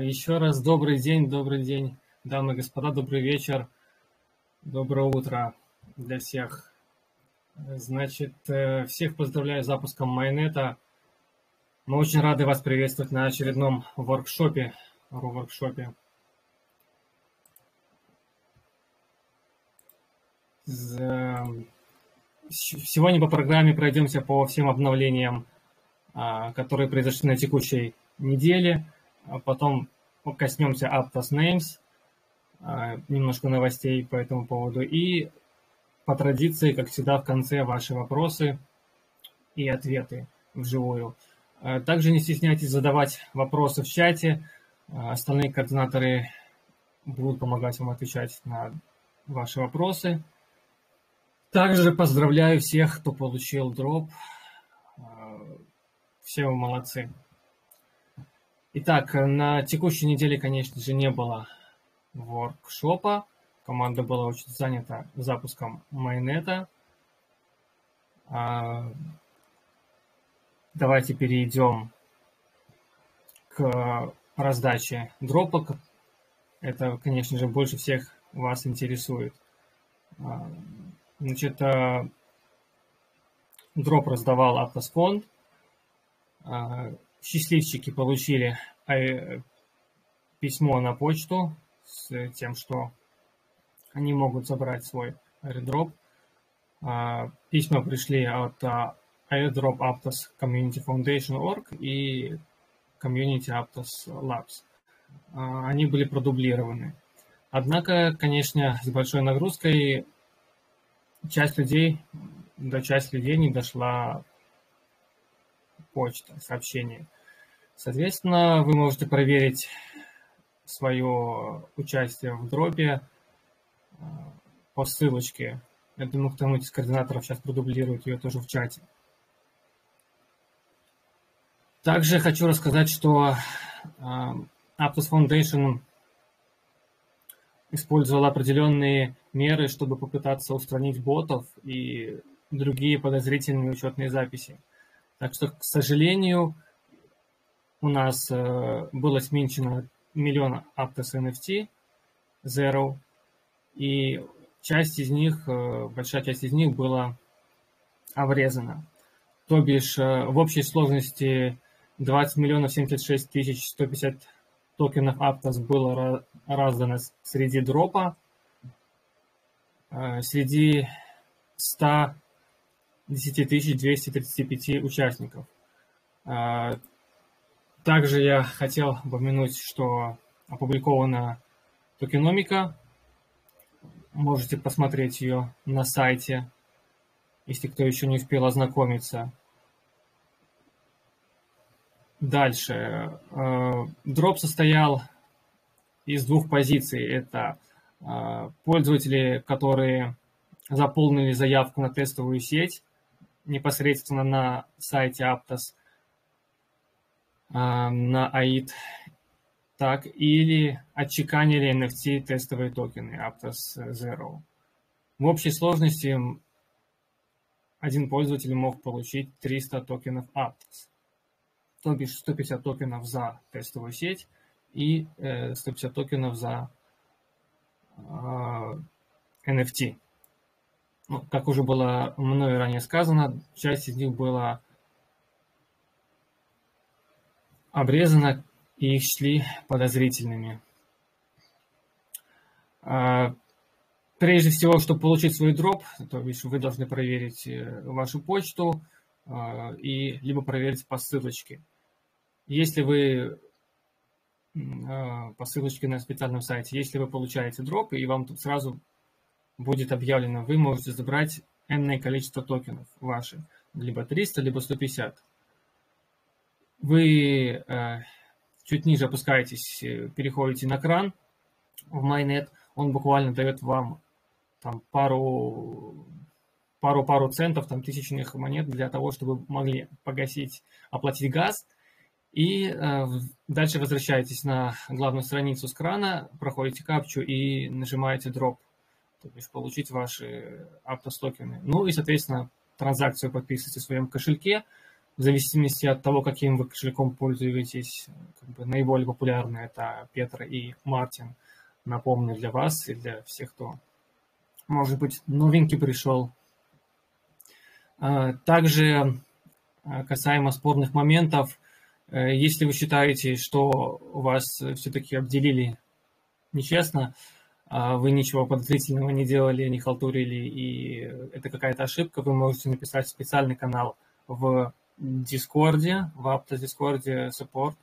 Еще раз добрый день, добрый день, дамы и господа, добрый вечер, доброе утро для всех. Значит, э, всех поздравляю с запуском Майнета. Мы очень рады вас приветствовать на очередном воркшопе, воркшопе. Сегодня по программе пройдемся по всем обновлениям, а, которые произошли на текущей неделе – а потом коснемся Aptos Names, а, немножко новостей по этому поводу. И по традиции, как всегда, в конце ваши вопросы и ответы вживую. А, также не стесняйтесь задавать вопросы в чате. Остальные координаторы будут помогать вам отвечать на ваши вопросы. Также поздравляю всех, кто получил дроп. Все вы молодцы. Итак, на текущей неделе, конечно же, не было воркшопа. Команда была очень занята запуском майнета. А, давайте перейдем к раздаче дропок. Это, конечно же, больше всех вас интересует. А, значит, а, дроп раздавал Автосфонд счастливчики получили э, письмо на почту с тем, что они могут забрать свой airdrop. А, письма пришли от а, airdrop Aptos Community Foundation Org и Community Aptos Labs. А, они были продублированы. Однако, конечно, с большой нагрузкой часть людей, до части людей не дошла почта, сообщение. Соответственно, вы можете проверить свое участие в дропе э, по ссылочке. Я думаю, кто-нибудь из координаторов сейчас продублирует ее тоже в чате. Также хочу рассказать, что э, Aptos Foundation использовал определенные меры, чтобы попытаться устранить ботов и другие подозрительные учетные записи. Так что, к сожалению, у нас э, было сменчено миллион Aptos NFT Zero, и часть из них, э, большая часть из них была обрезана. То бишь, э, в общей сложности 20 миллионов 76 тысяч 150 токенов Aptos было раздано среди дропа, среди 100 10 235 участников. А, также я хотел упомянуть, что опубликована токеномика. Можете посмотреть ее на сайте, если кто еще не успел ознакомиться. Дальше. А, дроп состоял из двух позиций. Это а, пользователи, которые заполнили заявку на тестовую сеть непосредственно на сайте Aptos, а, на AID, так, или отчеканили NFT тестовые токены Aptos Zero. В общей сложности один пользователь мог получить 300 токенов Aptos, то бишь 150 токенов за тестовую сеть и 150 э, токенов за NFT. Ну, как уже было мною ранее сказано, часть из них была обрезана и их шли подозрительными. А, прежде всего, чтобы получить свой дроп, то бишь вы должны проверить э, вашу почту а, и либо проверить по ссылочке. Если вы а, по ссылочке на специальном сайте, если вы получаете дроп, и вам тут сразу будет объявлено, вы можете забрать энное количество токенов ваших, либо 300, либо 150. Вы э, чуть ниже опускаетесь, э, переходите на кран в Майнет, он буквально дает вам там пару пару-пару центов, там тысячных монет для того, чтобы могли погасить, оплатить газ. И э, дальше возвращаетесь на главную страницу с крана, проходите капчу и нажимаете дроп то есть получить ваши автостокены. Ну и, соответственно, транзакцию подписываете в своем кошельке, в зависимости от того, каким вы кошельком пользуетесь, как бы наиболее популярные это Петр и Мартин. Напомню для вас и для всех, кто, может быть, новенький пришел. А, также а, касаемо спорных моментов, э, если вы считаете, что вас все-таки обделили нечестно, а вы ничего подозрительного не делали, не халтурили, и это какая-то ошибка, вы можете написать специальный канал в Discord'е, в Aptos Discord Support,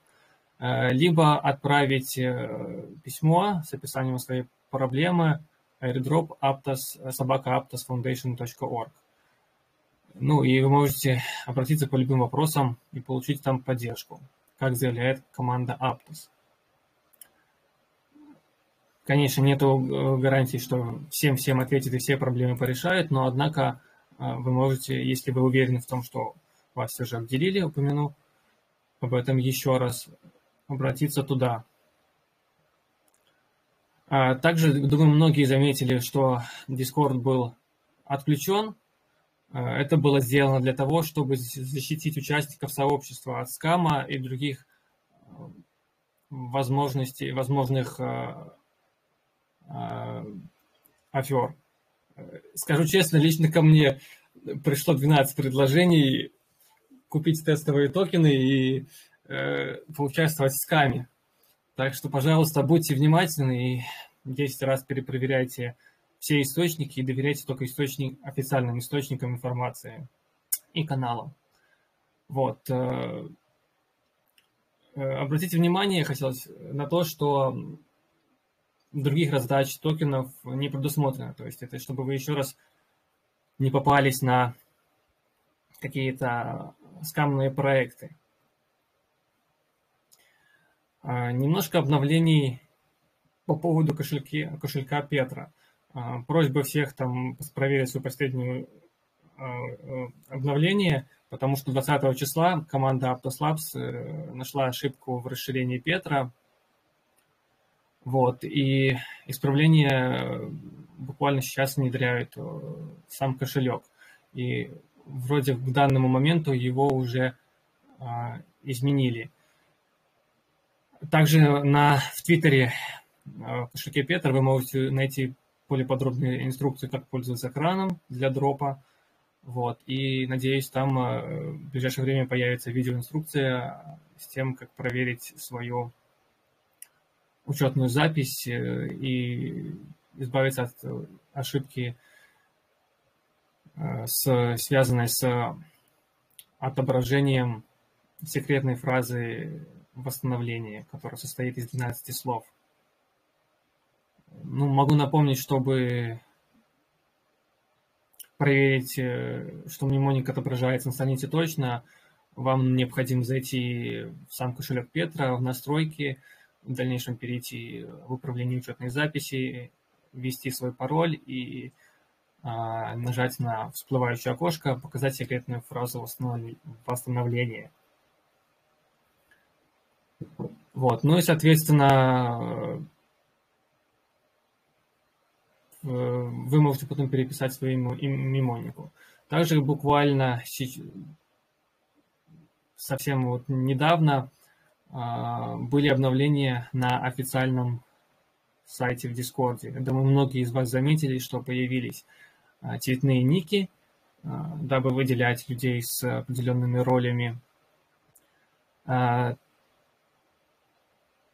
э, либо отправить э, письмо с описанием своей проблемы airdrop aptos, собака aptosfoundation.org. Ну и вы можете обратиться по любым вопросам и получить там поддержку, как заявляет команда Aptos. Конечно, нет э, гарантии, что всем-всем ответит и все проблемы порешает, но однако э, вы можете, если вы уверены в том, что вас все же обделили, упомяну об этом еще раз, обратиться туда. А также, думаю, многие заметили, что Discord был отключен. Э, это было сделано для того, чтобы защитить участников сообщества от скама и других возможностей, возможных афер. Скажу честно, лично ко мне пришло 12 предложений купить тестовые токены и э, поучаствовать в скаме. Так что, пожалуйста, будьте внимательны и 10 раз перепроверяйте все источники и доверяйте только источник, официальным источникам информации и каналам. Вот. Э, э, обратите внимание, хотелось на то, что других раздач токенов не предусмотрено. То есть это чтобы вы еще раз не попались на какие-то скамные проекты. А, немножко обновлений по поводу кошельки, кошелька Петра. А, просьба всех там проверить свою последнюю а, обновление, потому что 20 числа команда Aptos Labs э, нашла ошибку в расширении Петра, вот, и исправление э, буквально сейчас внедряют э, сам кошелек. И вроде к данному моменту его уже а, изменили. Также на, в Твиттере а, в кошельке Петр вы можете найти более подробные инструкции, как пользоваться экраном для дропа. Вот. И надеюсь, там в ближайшее время появится видеоинструкция с тем, как проверить свое учетную запись э, и избавиться от э, ошибки, э, с, связанной с отображением секретной фразы восстановления, которая состоит из 12 слов. Ну, могу напомнить, чтобы проверить, что мнемоник отображается на странице точно, вам необходимо зайти в сам кошелек Петра, в настройки, в дальнейшем перейти в управление учетной записи, ввести свой пароль и а, нажать на всплывающее окошко, показать секретную фразу восстановления. Вот. Ну и, соответственно, вы можете потом переписать своему мемонику. Также буквально совсем вот недавно были обновления на официальном сайте в Дискорде. Думаю, многие из вас заметили, что появились а, цветные ники, а, дабы выделять людей с определенными ролями.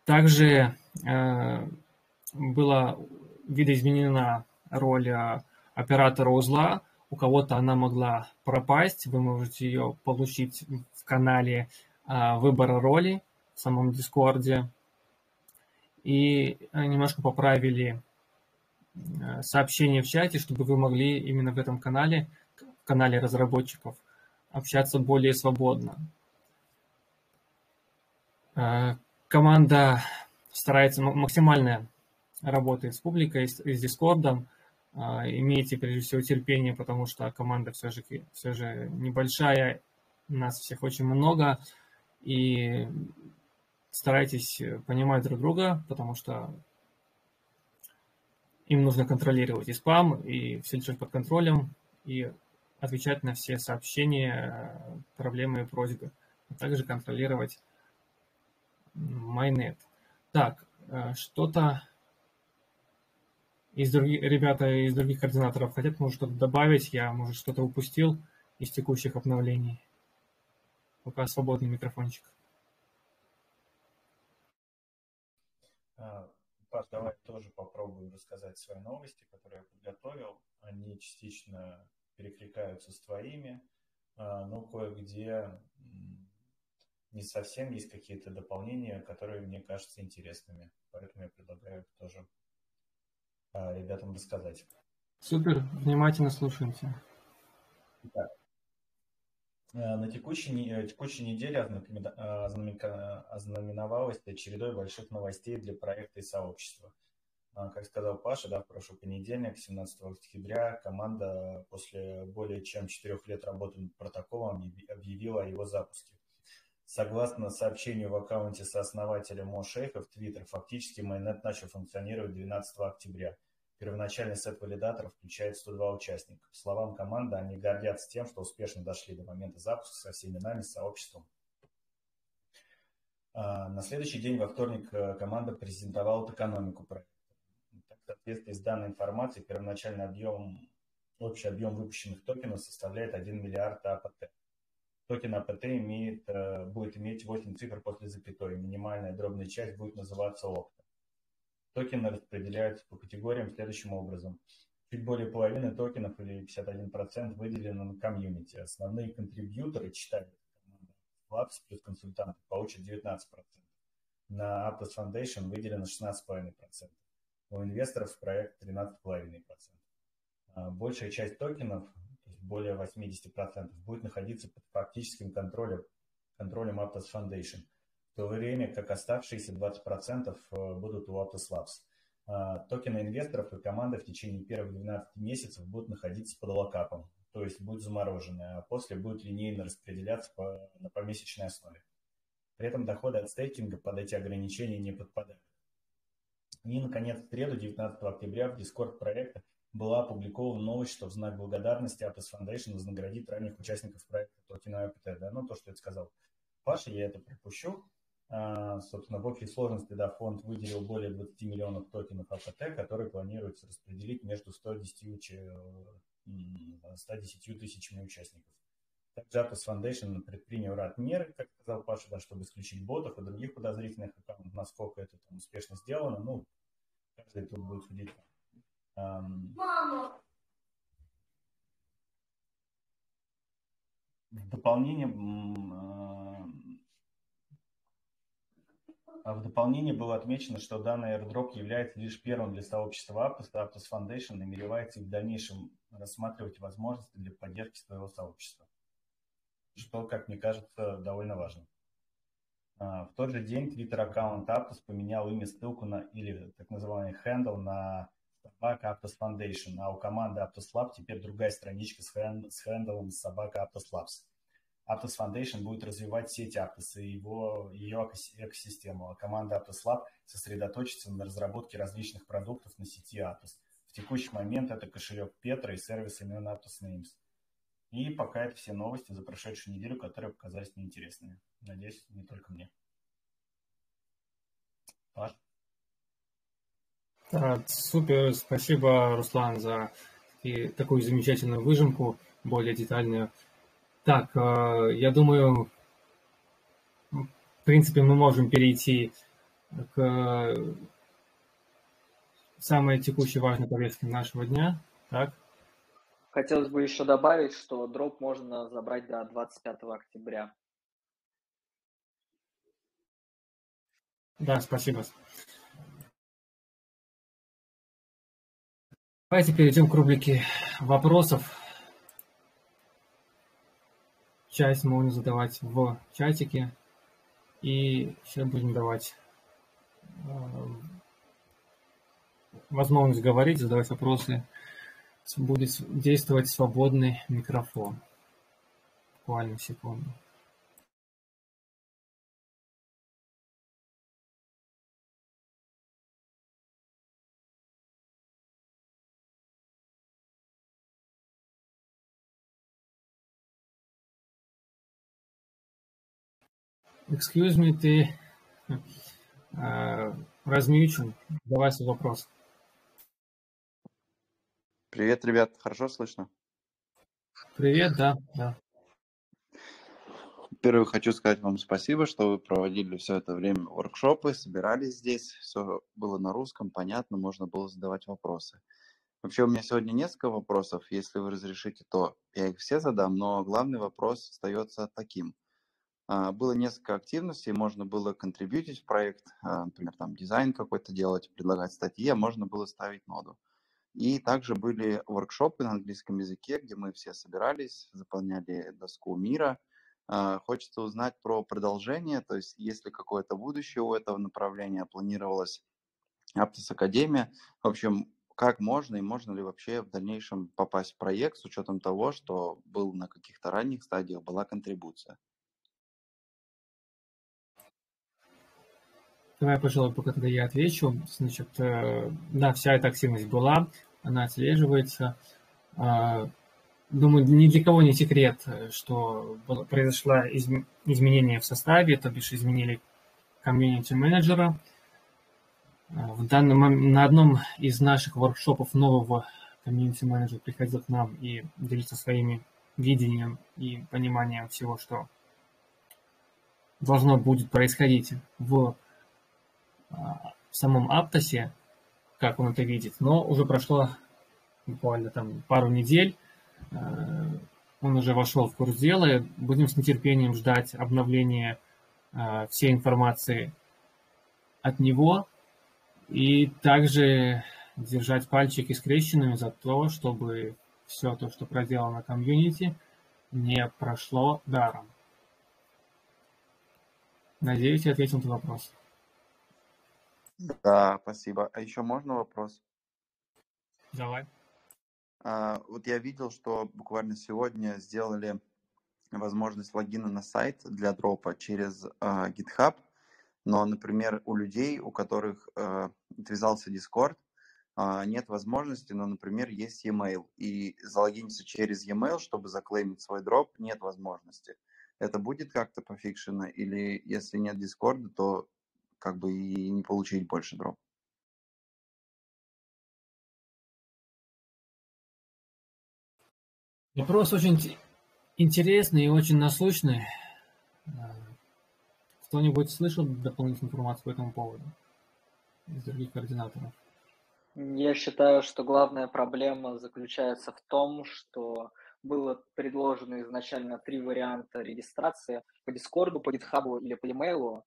Также была видоизменена роль оператора узла. У кого-то она могла пропасть, вы можете ее получить в канале выбора роли в самом Дискорде. И немножко поправили э, сообщения в чате, чтобы вы могли именно в этом канале, в канале разработчиков, общаться более свободно. Э, команда старается максимально работать с публикой, с Дискордом. Э, имейте прежде всего терпение, потому что команда все же, все же небольшая, нас всех очень много, и старайтесь э, понимать друг друга, потому что им нужно контролировать и спам, и все держать под контролем, и отвечать на все сообщения, проблемы и просьбы, а также контролировать майнет. Так, что-то из других, ребята из других координаторов хотят, может, что-то добавить, я, может, что-то упустил из текущих обновлений. Пока свободный микрофончик. Паш, давай тоже попробую рассказать свои новости, которые я подготовил. Они частично перекликаются с твоими, а, но кое-где не совсем есть какие-то дополнения, которые мне кажутся интересными. Поэтому я предлагаю тоже а, ребятам рассказать. Супер, внимательно слушаемся. Да. На текущей, э, текущей неделе ознаменовалась чередой больших новостей для проекта и сообщества. А, как сказал Паша, да, в прошлый понедельник, 17 октября, команда после более чем четырех лет работы над протоколом объявила о его запуске. Согласно сообщению в аккаунте сооснователя Мо Шейха в Твиттер, фактически майонет начал функционировать 12 октября. Первоначальный сет валидаторов включает 102 участника. По словам команды, они гордятся тем, что успешно дошли до момента запуска со всеми нами, сообществом. А, на следующий день, во вторник, э, команда презентовала экономику проекта. В соответствии с данной информацией, первоначальный объем, общий объем выпущенных токенов составляет 1 миллиард APT. Токен APT имеет, э, будет иметь 8 цифр после запятой. Минимальная дробная часть будет называться Octa. Токены распределяются по категориям следующим образом. Чуть более половины токенов или 51% выделено на комьюнити. Основные контрибьюторы, читают Labs плюс консультанты, получат 19%. На Aptos Foundation выделено 16,5%. У инвесторов в проект 13,5%. А большая часть токенов более 80%, будет находиться под фактическим контролем, контролем Aptos Foundation, то время как оставшиеся 20% э, будут у Aptos Labs. А, токены инвесторов и команды в течение первых 12 месяцев будут находиться под локапом, то есть будут заморожены, а после будут линейно распределяться по, на помесячной основе. При этом доходы от стейкинга под эти ограничения не подпадают. И, наконец, в среду, 19 октября, в Discord проекта была опубликована новость, что в знак благодарности Aptos Foundation вознаградит ранних участников проекта Token APT. Да? Ну, то, что я сказал Паша, я это пропущу. А, собственно, в общей сложности да, фонд выделил более 20 миллионов токенов АПТ, которые планируется распределить между 110, 110 тысячами участников. Также Aptos Foundation предпринял ряд мер, как сказал Паша, да, чтобы исключить ботов и других подозрительных аккаунтов, насколько это там успешно сделано. Ну, каждый тут будет судить Мама. В дополнение, в дополнение было отмечено, что данный airdrop является лишь первым для сообщества Aptos. Aptos Foundation намеревается в дальнейшем рассматривать возможности для поддержки своего сообщества, что, как мне кажется, довольно важно. А, в тот же день Twitter-аккаунт Aptos поменял имя ссылку на, или так называемый handle на собака Aptos Foundation, а у команды Aptos Lab теперь другая страничка с, хенд, с хендлом собака Aptos Labs. Aptos Foundation будет развивать сеть Aptos и его, ее экосистему, а команда Aptos Lab сосредоточится на разработке различных продуктов на сети Aptos. В текущий момент это кошелек Петра и сервис имен Aptos Names. И пока это все новости за прошедшую неделю, которые показались мне. Надеюсь, не только мне. Паш? Супер, спасибо, Руслан, за и такую замечательную выжимку, более детальную. Так, э, я думаю, в принципе, мы можем перейти к самой текущей важной повестке нашего дня. Так? Хотелось бы еще добавить, что дроп можно забрать до 25 октября. Да, спасибо. Давайте перейдем к рубрике вопросов. Часть можно задавать в чатике. И сейчас будем давать э, возможность говорить, задавать вопросы. Будет действовать свободный микрофон. Буквально секунду. Excuse me, ты э, размьючен. Давай свой вопрос. Привет, ребят. Хорошо слышно? Привет, да, да. Первое, хочу сказать вам спасибо, что вы проводили все это время воркшопы, собирались здесь, все было на русском, понятно, можно было задавать вопросы. Вообще у меня сегодня несколько вопросов, если вы разрешите, то я их все задам, но главный вопрос остается таким. А, было несколько активностей, можно было контрибьютить в проект, а, например, там дизайн какой-то делать, предлагать статьи, а можно было ставить ноду. И также были воркшопы на английском языке, где мы все собирались, заполняли доску мира – а, хочется узнать про продолжение, то есть есть ли какое-то будущее у этого направления, планировалась Aptos Академия. В общем, как можно и можно ли вообще в дальнейшем попасть в проект с учетом того, что был на каких-то ранних стадиях была контрибуция? Давай, пожалуй, пока тогда я отвечу. Значит, э, да, вся эта активность была, она отслеживается. А, Думаю, ни для кого не секрет, что произошло изменение в составе, то бишь изменили комьюнити-менеджера. В данном, на одном из наших воркшопов нового комьюнити-менеджер приходил к нам и делился своими видением и пониманием всего, что должно будет происходить в, в самом Аптосе, как он это видит. Но уже прошло буквально там пару недель, Э, он уже вошел в курс дела. Будем с нетерпением ждать обновления э, всей информации от него. И также держать пальчики скрещенными за то, чтобы все то, что проделано комьюнити, не прошло даром. Надеюсь, я ответил на вопрос. Да, спасибо. А еще можно вопрос? Давай. А, вот я видел, что буквально сегодня сделали возможность логина на сайт для дропа через uh, GitHub, но, например, у людей, у которых uh, отвязался Discord, uh, нет возможности, но, например, есть e-mail, и залогиниться через e-mail, чтобы заклеймить свой дроп, нет возможности. Это будет как-то пофикшено, или если нет Discord, то как бы и не получить больше дроп? Вопрос очень интересный и очень насущный. Э, кто-нибудь слышал дополнительную информацию по этому поводу из других координаторов? Я считаю, что главная проблема заключается в том, что было предложено изначально три варианта регистрации по Дискорду, по GitHub или по e-mail.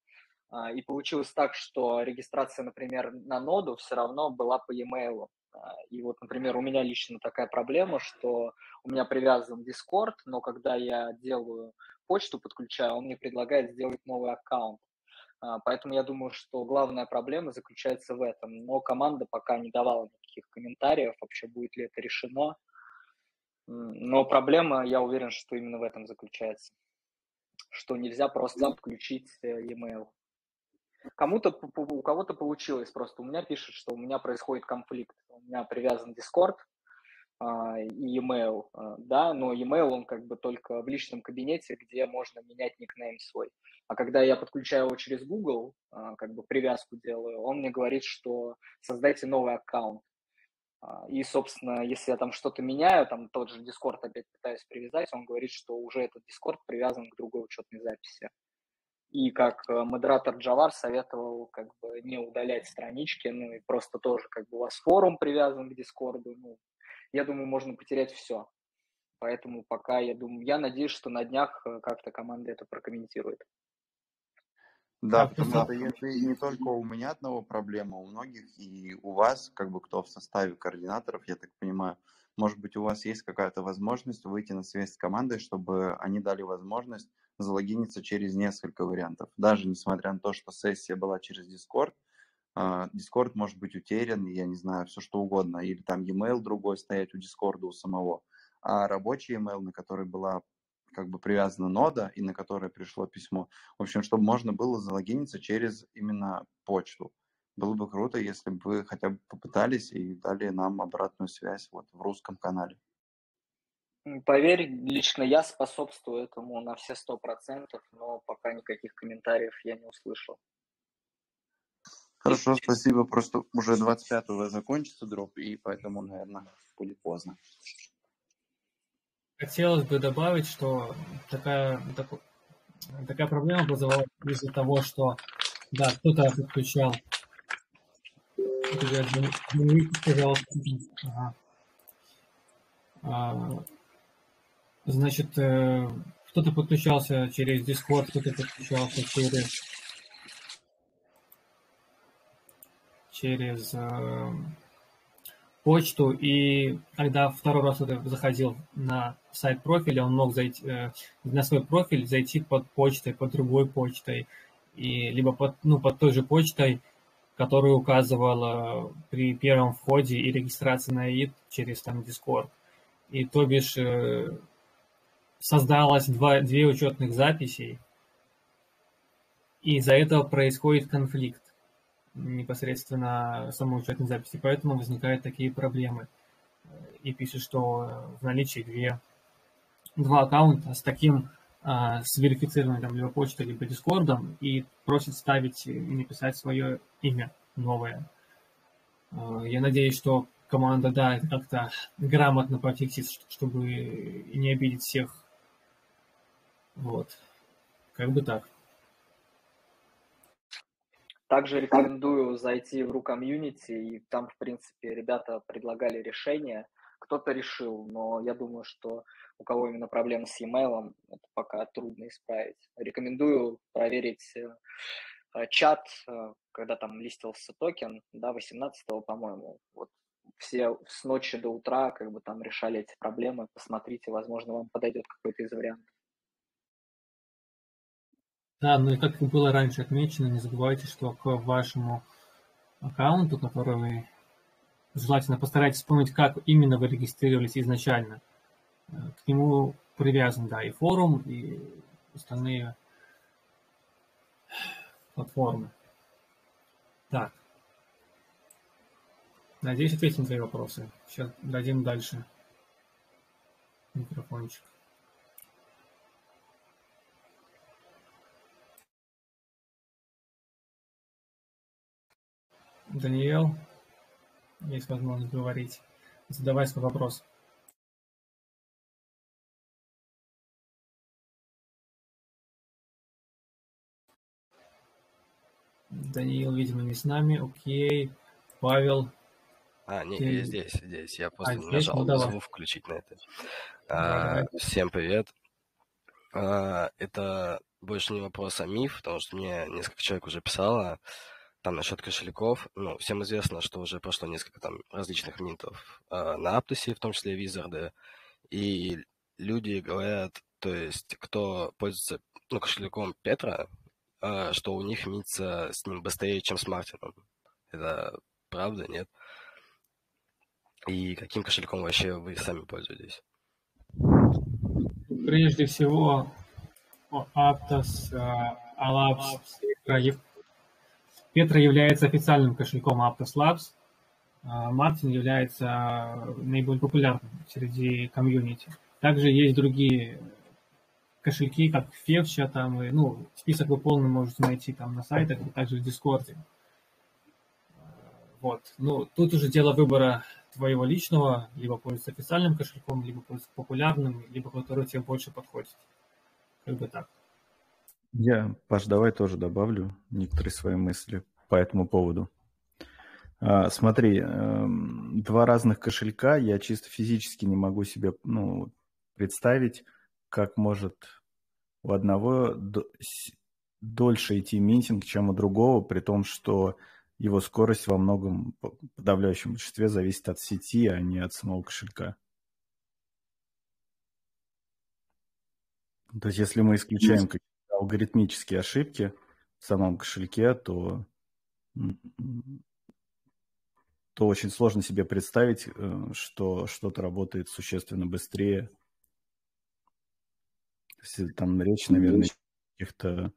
А, и получилось так, что регистрация, например, на ноду все равно была по e-mail. А, и вот, например, у меня лично такая проблема, что у меня привязан Discord, но когда я делаю почту, подключаю, он мне предлагает сделать новый аккаунт. А, поэтому я думаю, что главная проблема заключается в этом. Но команда пока не давала никаких комментариев, вообще будет ли это решено. Но проблема, я уверен, что именно в этом заключается. Что нельзя просто отключить э, e-mail. Кому-то, у кого-то получилось просто. У меня пишет, что у меня происходит конфликт. У меня привязан Discord а, и email, а, да, но email он как бы только в личном кабинете, где можно менять никнейм свой. А когда я подключаю его через Google, а, как бы привязку делаю, он мне говорит, что создайте новый аккаунт. И, собственно, если я там что-то меняю, там тот же Discord опять пытаюсь привязать, он говорит, что уже этот Discord привязан к другой учетной записи. И как э, модератор Джавар советовал как бы не удалять странички, ну и просто тоже как бы у вас форум привязан к Дискорду, ну, я думаю, можно потерять все. Поэтому пока, я думаю, я надеюсь, что на днях э, как-то команда это прокомментирует. Да, потому что если не только у меня одного проблема, у многих и у вас, как бы кто в составе координаторов, я так понимаю, может быть, у вас есть какая-то возможность выйти на связь с командой, чтобы они дали возможность залогиниться через несколько вариантов. Даже несмотря на то, что сессия была через Discord, а, Discord может быть утерян, я не знаю, все что угодно, или там e-mail другой стоять у Discord у самого, а рабочий e-mail, на который была как бы привязана нода и на которое пришло письмо. В общем, чтобы можно было залогиниться через именно почту. Было бы круто, если бы вы хотя бы попытались и дали нам обратную связь вот в русском канале. Поверь, лично я способствую этому на все сто процентов, но пока никаких комментариев я не услышал. Хорошо, спасибо. Просто уже 25-го закончится дроп, и поэтому, наверное, будет поздно. Хотелось бы добавить, что такая, так, такая проблема вызывалась из-за того, что да, кто-то подключал. Пожалуйста. Ага. Значит, э, кто-то подключался через Discord, кто-то подключался через через э, почту, и когда второй раз заходил на сайт профиля, он мог зайти э, на свой профиль зайти под почтой, под другой почтой, и либо под, ну, под той же почтой, которую указывала при первом входе и регистрации на ИИД через там Discord. И то бишь э, создалось два, две учетных записей, и из-за этого происходит конфликт непосредственно самой учетной записи, поэтому возникают такие проблемы. И пишет, что в наличии две, два аккаунта с таким а, с верифицированной там либо почтой, либо дискордом и просит ставить и написать свое имя новое. А, я надеюсь, что команда, да, как-то грамотно пофиксит, чтобы не обидеть всех. Вот. Как бы так. Также рекомендую зайти в RU-комьюнити, и там, в принципе, ребята предлагали решение. Кто-то решил, но я думаю, что у кого именно проблемы с e-mail, это пока трудно исправить. Рекомендую проверить э, чат, э, когда там листился токен, да, 18 по-моему. Вот все с ночи до утра как бы там решали эти проблемы. Посмотрите, возможно, вам подойдет какой-то из вариантов. Да, ну и как было раньше отмечено, не забывайте, что к вашему аккаунту, который вы желательно постарайтесь вспомнить, как именно вы регистрировались изначально. Э, к нему привязан, да, и форум, и остальные платформы. Так. Надеюсь, ответим на твои вопросы. Сейчас дадим дальше микрофончик. Даниэл, есть возможность говорить. Задавай свой вопрос. Даниил, видимо, не с нами. Окей. Павел. А, не, ты... я здесь, здесь. Я просто а, не нажал ну, звук включить на это. А, всем привет. А, это больше не вопрос, а миф, потому что мне несколько человек уже писало там насчет кошельков, ну, всем известно, что уже прошло несколько там различных минтов э, на Аптусе, в том числе Визарды, и люди говорят, то есть, кто пользуется ну, кошельком Петра, э, что у них миться с ним быстрее, чем с Мартином. Это правда, нет? И каким кошельком вообще вы сами пользуетесь? Прежде всего, Aptos, Alapс, Петра является официальным кошельком Aptos Labs. А Мартин является наиболее популярным среди комьюнити. Также есть другие кошельки, как Февча, там, и, ну, список вы полный можете найти там на сайтах, и также в Дискорде. Вот. Ну, тут уже дело выбора твоего личного, либо пользоваться официальным кошельком, либо пользоваться популярным, либо который тебе больше подходит. Как бы так. Я, Паш, давай тоже добавлю некоторые свои мысли по этому поводу. А, смотри, эм, два разных кошелька, я чисто физически не могу себе ну, представить, как может у одного дольше идти минтинг, чем у другого, при том, что его скорость во многом, подавляющем большинстве, зависит от сети, а не от самого кошелька. То есть, если мы исключаем какие-то алгоритмические ошибки в самом кошельке, то, то очень сложно себе представить, э, что что-то работает существенно быстрее. Там речь, наверное, каких-то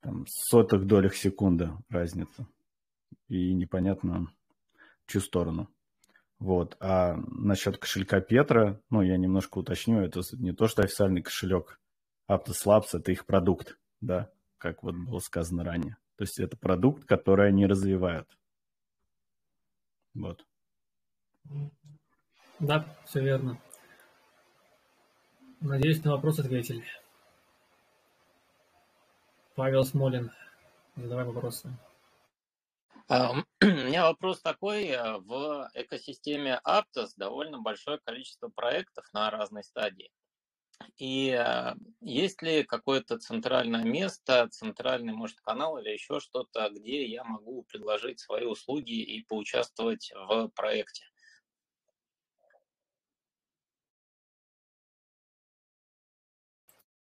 там, сотых долях секунды разница. И непонятно, в чью сторону. Вот. А насчет кошелька Петра, ну, я немножко уточню, это не то, что официальный кошелек Aptos Labs, это их продукт, да, как вот было сказано ранее. То есть это продукт, который они развивают. Вот. Да, все верно. Надеюсь, на вопрос ответили. Павел Смолин, задавай вопросы. У меня вопрос такой. Э, в экосистеме Aptos довольно большое количество проектов на разной стадии. И э, есть ли какое-то центральное место, центральный, может, канал или еще что-то, где я могу предложить свои услуги и поучаствовать в проекте?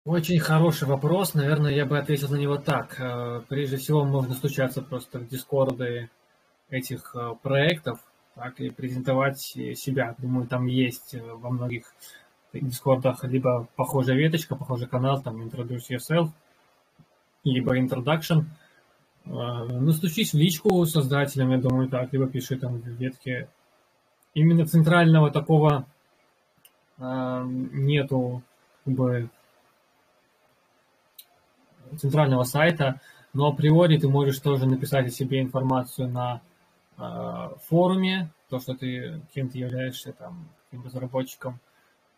Очень хороший вопрос. Наверное, я бы ответил на него так. Э, прежде всего, можно стучаться просто в дискорды этих э, проектов так, и презентовать себя. Думаю, там есть э, во многих дискордах либо похожая веточка, похожий канал, там Introduce Yourself, либо Introduction. Ну, стучись в личку создателям, я думаю, так, либо пиши там в ветке. Именно центрального такого нету как бы центрального сайта, но априори ты можешь тоже написать о себе информацию на э, форуме, то, что ты кем то являешься, там, каким разработчиком.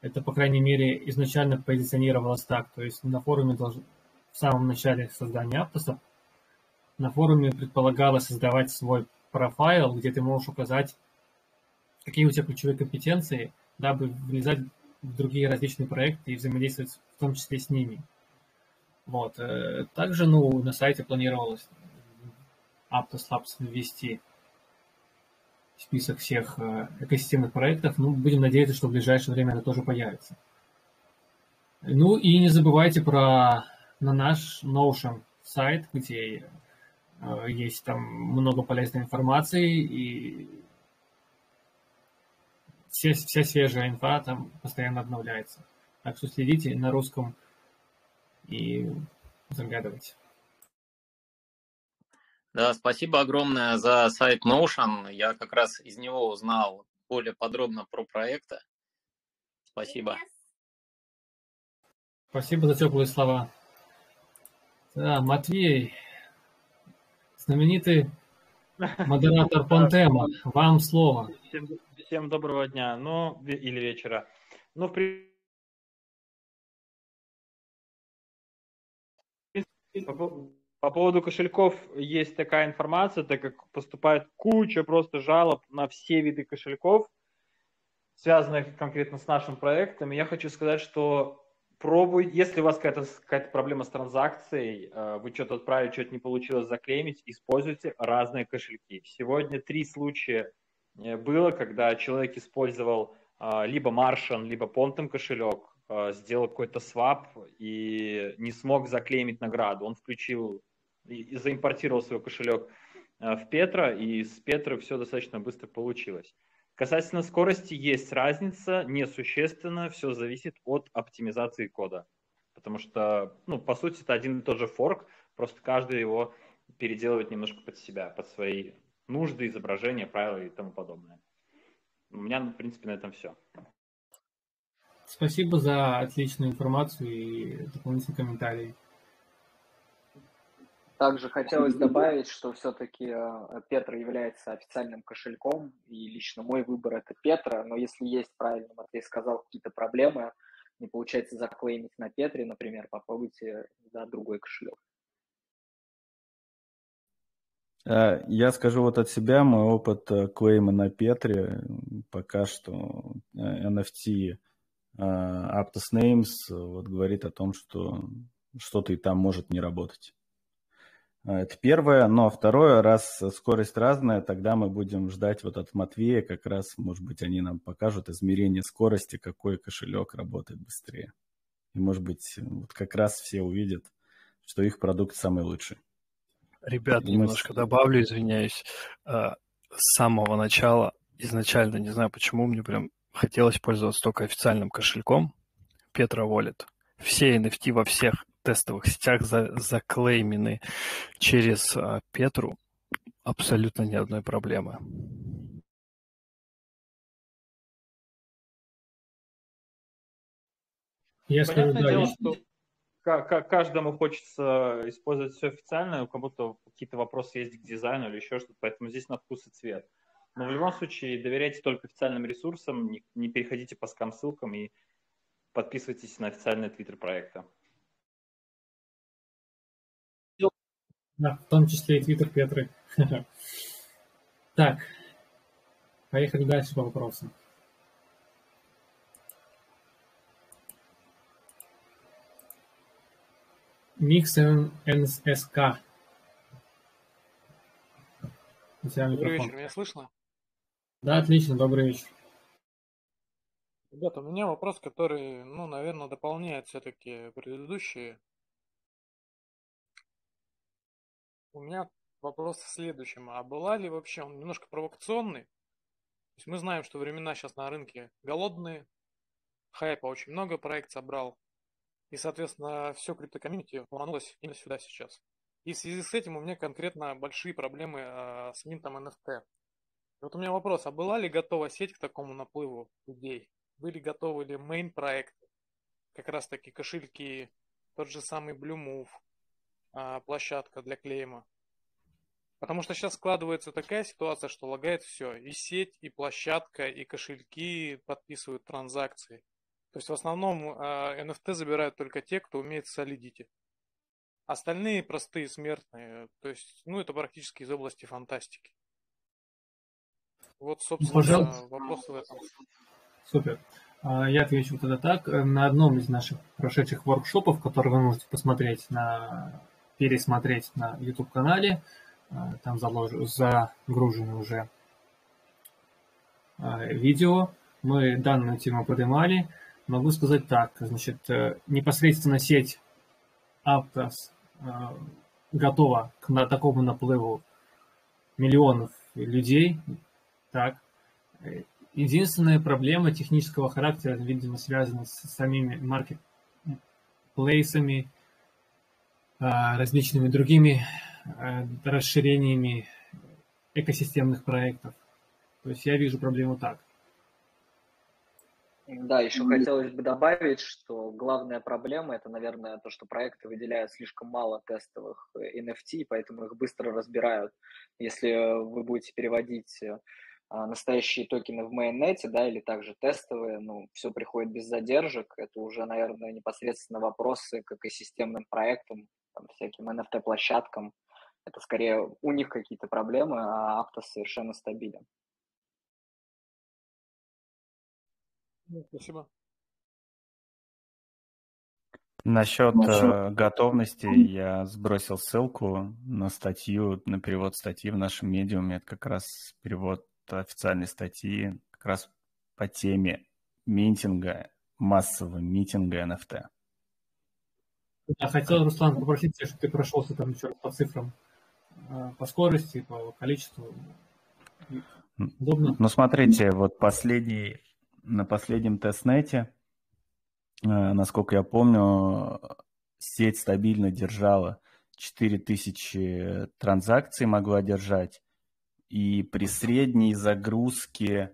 Это, по крайней мере, изначально позиционировалось так. То есть на форуме должен, в самом начале создания Аптоса на форуме предполагалось создавать свой профайл, где ты можешь указать, какие у тебя ключевые компетенции, дабы влезать в другие различные проекты и взаимодействовать в том числе с ними. Вот. Э, также ну, на сайте планировалось Aptos Labs ввести список всех э, экосистемных проектов. Ну, будем надеяться, что в ближайшее время это тоже появится. Ну и не забывайте про на наш Notion сайт, где э, есть там много полезной информации и все, вся свежая инфа там постоянно обновляется. Так что следите на русском и заглядывать. Да, спасибо огромное за сайт Notion. Я как раз из него узнал более подробно про проекты. Спасибо. Спасибо за теплые слова. Да, Матвей, знаменитый модератор Пантема, вам слово. Всем, всем доброго дня, ну, или вечера. Ну, в принципе, По, по поводу кошельков есть такая информация, так как поступает куча просто жалоб на все виды кошельков, связанных конкретно с нашим проектом. Я хочу сказать, что пробуй, если у вас какая-то какая проблема с транзакцией, э, вы что-то отправили, что-то не получилось заклеймить, используйте разные кошельки. Сегодня три случая э, было, когда человек использовал э, либо Martian, либо Pontem кошелек, сделал какой-то свап и не смог заклеймить награду. Он включил и, и заимпортировал свой кошелек э, в Петра, и с Петра все достаточно быстро получилось. Касательно скорости есть разница, несущественно, все зависит от оптимизации кода. Потому что, ну, по сути, это один и тот же форк, просто каждый его переделывает немножко под себя, под свои нужды, изображения, правила и тому подобное. У меня, в принципе, на этом все. Спасибо за отличную информацию и дополнительные комментарии. Также хотелось добавить, что все-таки э, Петра является официальным кошельком, и лично мой выбор это Петра, но если есть, правильно Матвей сказал, какие-то проблемы, не получается заклеймить на Петре, например, попробуйте за другой кошелек. Э, я скажу вот от себя, мой опыт э, клейма на Петре пока что NFT а, Aptos Names вот говорит о том, что что-то и там может не работать. А, это первое. Но второе, раз скорость разная, тогда мы будем ждать вот от Матвея, как раз, может быть, они нам покажут измерение скорости, какой кошелек работает быстрее. И, может быть, вот как раз все увидят, что их продукт самый лучший. Ребят, Думаю, немножко добавлю, извиняюсь. А, с самого начала, изначально, не знаю почему, мне прям хотелось пользоваться только официальным кошельком Петра Wallet. Все NFT во всех тестовых сетях за, заклеймены через а, Петру, абсолютно ни одной проблемы. Я скажу, Понятное да, дело, что каждому хочется использовать все официально, у кого-то какие-то вопросы есть к дизайну или еще что-то, поэтому здесь на вкус и цвет. Но в любом случае доверяйте только официальным ресурсам, не, не переходите по скам-ссылкам и подписывайтесь на официальный твиттер проекта. Да, в том числе и твиттер Петры. Так, поехали дальше по вопросам. Микс НСК. Добрый вечер, меня слышно? Да, отлично, добрый вечер. Ребята, у меня вопрос, который, ну, наверное, дополняет все-таки предыдущие. У меня вопрос в следующем. А была ли вообще, он немножко провокационный? То есть мы знаем, что времена сейчас на рынке голодные, хайпа очень много проект собрал, и, соответственно, все криптокомьюнити ломанулось именно сюда сейчас. И в связи с этим у меня конкретно большие проблемы э, с минтом NFT. Вот у меня вопрос, а была ли готова сеть к такому наплыву людей? Были готовы ли main проекты? Как раз таки кошельки, тот же самый Blue Move, площадка для клейма. Потому что сейчас складывается такая ситуация, что лагает все. И сеть, и площадка, и кошельки подписывают транзакции. То есть в основном NFT а, забирают только те, кто умеет солидить. Остальные простые смертные. То есть, ну, это практически из области фантастики. Вот, собственно, Пожалуйста. вопрос в этом. Супер. А, я отвечу тогда так. На одном из наших прошедших воркшопов, который вы можете посмотреть на пересмотреть на YouTube-канале, а, там залож... загружены уже видео, мы данную тему поднимали. Могу сказать так, значит, э, непосредственно сеть Aptos э, готова к такому наплыву миллионов людей. Так. Единственная проблема технического характера, видимо, связана с самими маркетплейсами, э, различными другими расширениями экосистемных проектов. То есть я вижу проблему так. Да, еще хотелось бы добавить, что главная проблема это, наверное, то, что проекты выделяют слишком мало тестовых NFT, поэтому их быстро разбирают. Если вы будете переводить э, а, настоящие токены в майонете, да, или также тестовые, ну, все приходит без задержек, это уже, наверное, непосредственно вопросы к экосистемным проектам, там, всяким NFT-площадкам. Это скорее у них какие-то проблемы, а Aptos совершенно стабилен. Ну, спасибо. Насчет э, готовности я сбросил ссылку на статью, на перевод статьи в нашем медиуме. Это как раз перевод официальной статьи как раз по теме митинга, массового митинга NFT. Я хотел, Руслан, попросить тебя, чтобы ты прошелся там еще раз по цифрам, э, по скорости, по количеству. Удобно? Ну, смотрите, вот последний на последнем тестнете, э, насколько я помню, сеть стабильно держала 4000 транзакций могла держать. И при средней загрузке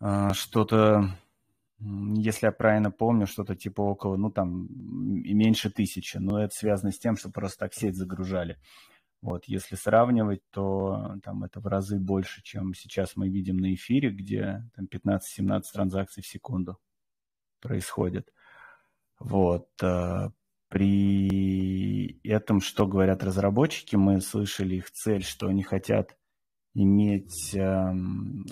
э, что-то, если я правильно помню, что-то типа около, ну там, меньше тысячи. Но это связано с тем, что просто так сеть загружали. Вот, если сравнивать, то там это в разы больше, чем сейчас мы видим на эфире, где там 15-17 транзакций в секунду происходит. Вот. Э, при этом, что говорят разработчики, мы слышали их цель, что они хотят иметь 100 эм,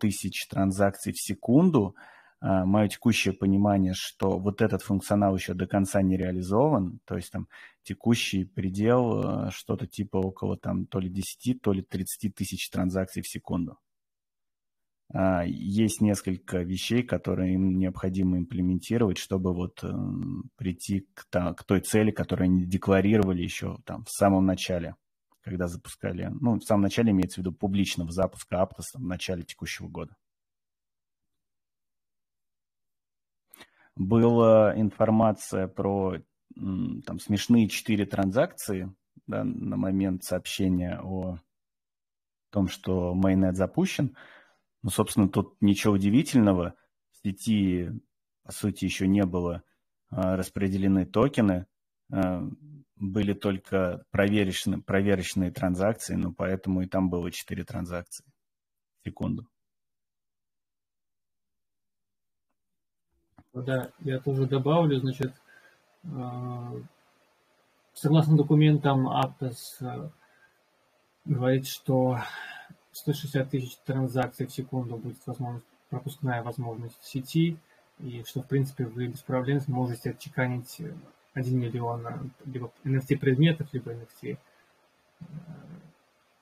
тысяч транзакций в секунду, мое текущее понимание, что вот этот функционал еще до конца не реализован, то есть там текущий предел э, что-то типа около там то ли 10, то ли 30 тысяч транзакций в секунду. А, есть несколько вещей, которые им необходимо имплементировать, чтобы вот эм, прийти к, к той цели, которую они декларировали еще там в самом начале, когда запускали, ну, в самом начале имеется в виду публичного запуска Aptos в начале текущего года. Была информация про там, смешные четыре транзакции да, на момент сообщения о том, что майонет запущен. Ну, собственно, тут ничего удивительного. В сети, по сути, еще не было распределены токены, были только проверочные, проверочные транзакции, но поэтому и там было 4 транзакции в секунду. Да, я тоже добавлю, значит, э, согласно документам Aptos э, говорит, что 160 тысяч транзакций в секунду будет возможность, пропускная возможность в сети, и что, в принципе, вы без проблем сможете отчеканить 1 миллион э, либо NFT предметов, либо NFT,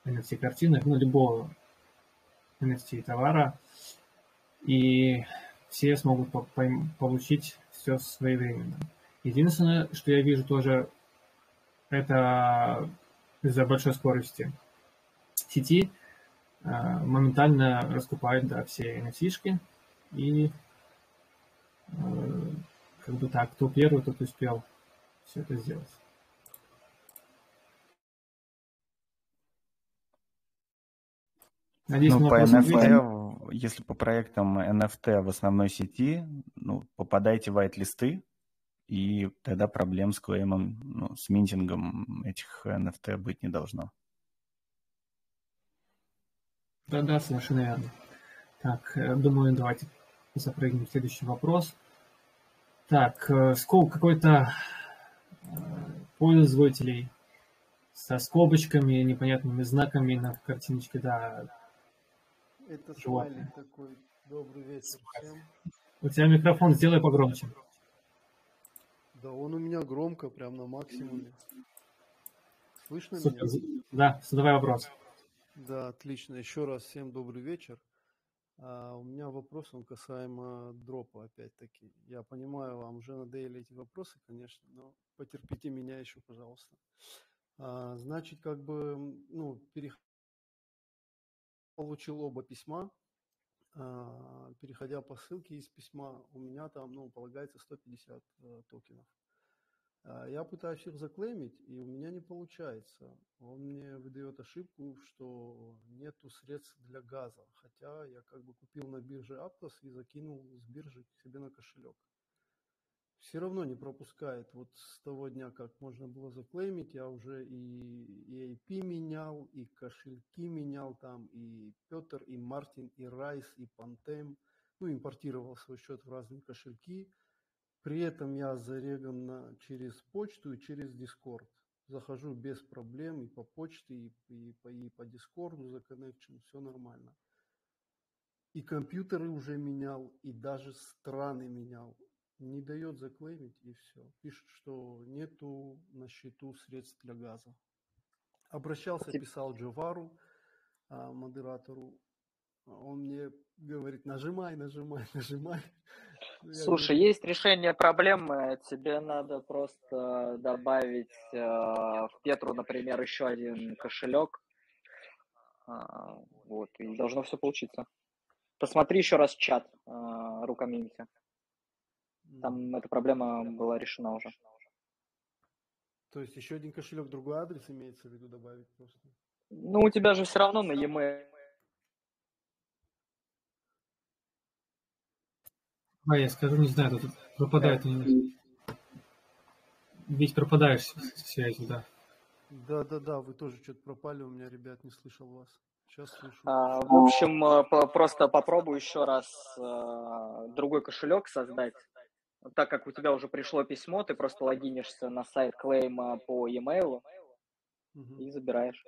NFT картинок, ну, любого NFT товара. И все смогут получить все своевременно. Единственное, что я вижу тоже, это из-за большой скорости сети э, моментально раскупают да, все NFT-шки и э, как бы так, кто первый, тот успел все это сделать. Надеюсь, ну, по NFT если по проектам NFT в основной сети, ну, попадайте в white-листы, и тогда проблем с клеймом, ну, с минтингом этих NFT быть не должно. Да-да, совершенно верно. Так, э, думаю, давайте запрыгнем в следующий вопрос. Так, э, сколько какой-то э, пользователей со скобочками, непонятными знаками на картиночке, да, это смайлик такой. Добрый вечер всем. У тебя микрофон сделай погромче. Да он у меня громко, прям на максимуме. Слышно Супер. меня? Да, задавай вопрос. Да, отлично. Еще раз всем добрый вечер. А, у меня вопрос, он касаемо дропа, опять-таки. Я понимаю, вам уже надоели эти вопросы, конечно, но потерпите меня еще, пожалуйста. А, значит, как бы, ну, переходя получил оба письма. А, переходя по ссылке из письма, у меня там, ну, полагается 150 э, токенов. А, я пытаюсь их заклеймить, и у меня не получается. Он мне выдает ошибку, что нету средств для газа, хотя я как бы купил на бирже Aptos и закинул с биржи себе на кошелек все равно не пропускает. Вот с того дня, как можно было заклеймить, я уже и, и IP менял, и кошельки менял там, и Петр, и Мартин, и Райс, и Пантем. Ну, импортировал свой счет в разные кошельки. При этом я зареган на, через почту и через Discord. Захожу без проблем и по почте, и, и, по, и по Discord за connection, все нормально. И компьютеры уже менял, и даже страны менял не дает заклеймить и все. Пишет, что нету на счету средств для газа. Обращался, писал Джовару, а, модератору. Он мне говорит, нажимай, нажимай, нажимай. Слушай, говорю, есть решение проблемы. Тебе надо просто добавить э, в Петру, например, еще один кошелек. Э, вот, и должно все получиться. Посмотри еще раз чат э, рукомимити. Там эта проблема была решена уже. То есть еще один кошелек, другой адрес имеется в виду добавить просто? Ну, у тебя же все равно на e-mail. А, я скажу, не знаю, тут пропадает. Ведь пропадаешь связь, да. Да, да, да, вы тоже что-то пропали, у меня, ребят, не слышал вас. Сейчас слышу. А, в общем, э, просто попробую еще раз э, другой кошелек создать так как у тебя уже пришло письмо, ты просто логинишься на сайт клейма по e-mail угу. и забираешь.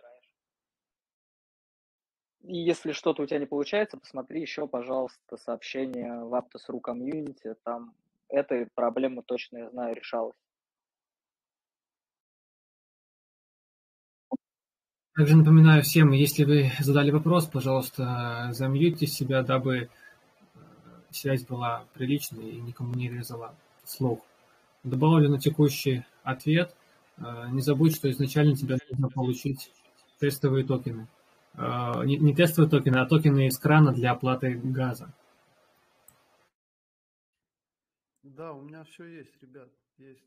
И если что-то у тебя не получается, посмотри еще, пожалуйста, сообщение в Aptos.ru комьюнити. Там эта проблема точно, я знаю, решалась. Также напоминаю всем, если вы задали вопрос, пожалуйста, замьюйте себя, дабы связь была приличной и никому не резала слух. Добавлю на текущий ответ. Э, не забудь, что изначально тебе нужно получить тестовые токены. Э, не, не тестовые токены, а токены из крана для оплаты газа. Да, у меня все есть, ребят, есть.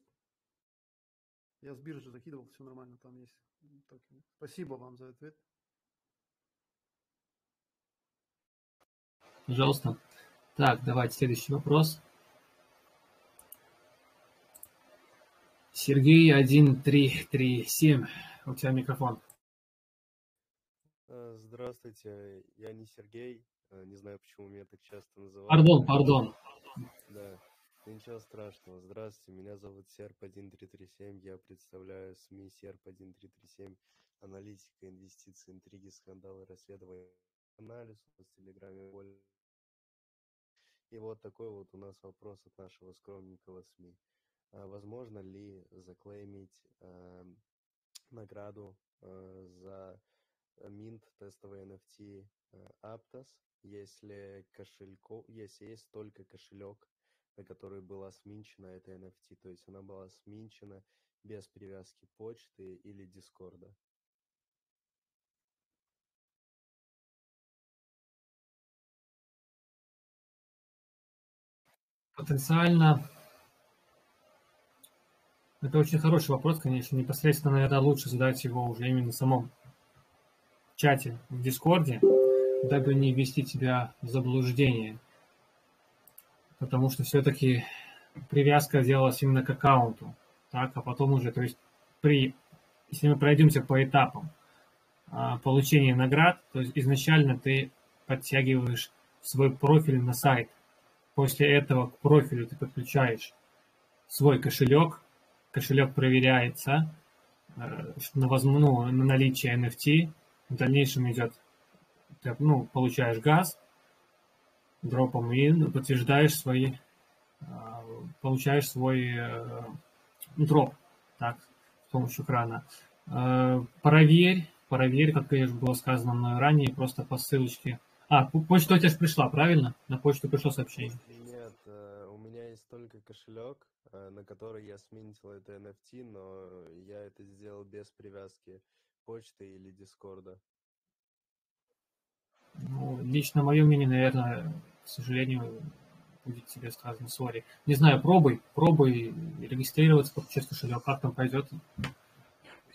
Я с биржи закидывал, все нормально, там есть токены. Спасибо вам за ответ. Пожалуйста. Так, давайте следующий вопрос. Сергей 1337, у тебя микрофон. Э, здравствуйте, я не Сергей, э, не знаю, почему меня так часто называют. Пардон, пардон. Да, ничего страшного. Здравствуйте, меня зовут Серп1337, я представляю СМИ Серп1337, аналитика, инвестиции, интриги, скандалы, расследования, анализ в Телеграме. И вот такой вот у нас вопрос от нашего скромненького СМИ. А возможно ли заклеймить э, награду э, за минт тестовый NFT э, Aptos, если кошельку, если есть только кошелек, на который была сминчена эта NFT, то есть она была сминчена без привязки почты или Дискорда. Потенциально это очень хороший вопрос, конечно. Непосредственно, наверное, лучше задать его уже именно в самом чате в Дискорде, дабы не ввести тебя в заблуждение. Потому что все-таки привязка делалась именно к аккаунту. Так, а потом уже, то есть при, если мы пройдемся по этапам а, получения наград, то есть изначально ты подтягиваешь свой профиль на сайт. После этого к профилю ты подключаешь свой кошелек, кошелек проверяется э, на, ну, на наличие NFT, в дальнейшем идет, ты ну, получаешь газ дропом и подтверждаешь свои, а, получаешь свой э, дроп, так, с помощью крана. Э, проверь, проверь, как было сказано мной ранее, просто по ссылочке. А, почта у тебя же пришла, правильно? На почту пришло сообщение. Нет, э, у меня есть только кошелек, на который я сменил это NFT, но я это сделал без привязки почты или Дискорда? Ну, лично мое мнение, наверное, к сожалению, будет тебе сказано, сори. Не знаю, пробуй, пробуй регистрироваться, подключать кошелек, как там пойдет.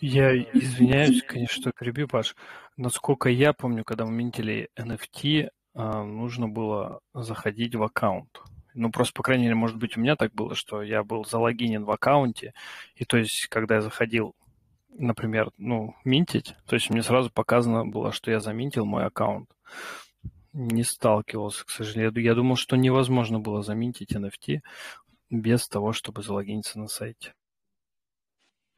Я извиняюсь, конечно, что перебью, Паш. Насколько я помню, когда мы минтили NFT, а, нужно было заходить в аккаунт. Ну, просто, по крайней мере, может быть, у меня так было, что я был залогинен в аккаунте, и то есть, когда я заходил например, ну, минтить, то есть мне сразу показано было, что я заминтил мой аккаунт. Не сталкивался, к сожалению. Я думал, что невозможно было заминтить NFT без того, чтобы залогиниться на сайте.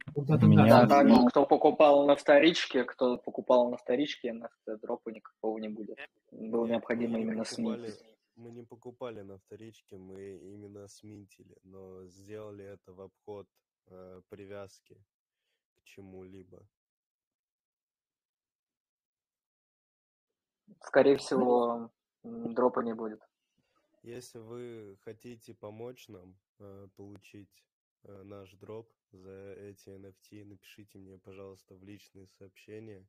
Да, да, меня... да, да, кто покупал на вторичке, кто покупал на вторичке, NFT дропа никакого не будет. Было необходимо именно сминтить. Мы не покупали на вторичке, мы именно сминтили, но сделали это в обход э, привязки чему-либо? Скорее всего, дропа не будет. Если вы хотите помочь нам э, получить э, наш дроп за эти NFT, напишите мне, пожалуйста, в личные сообщения.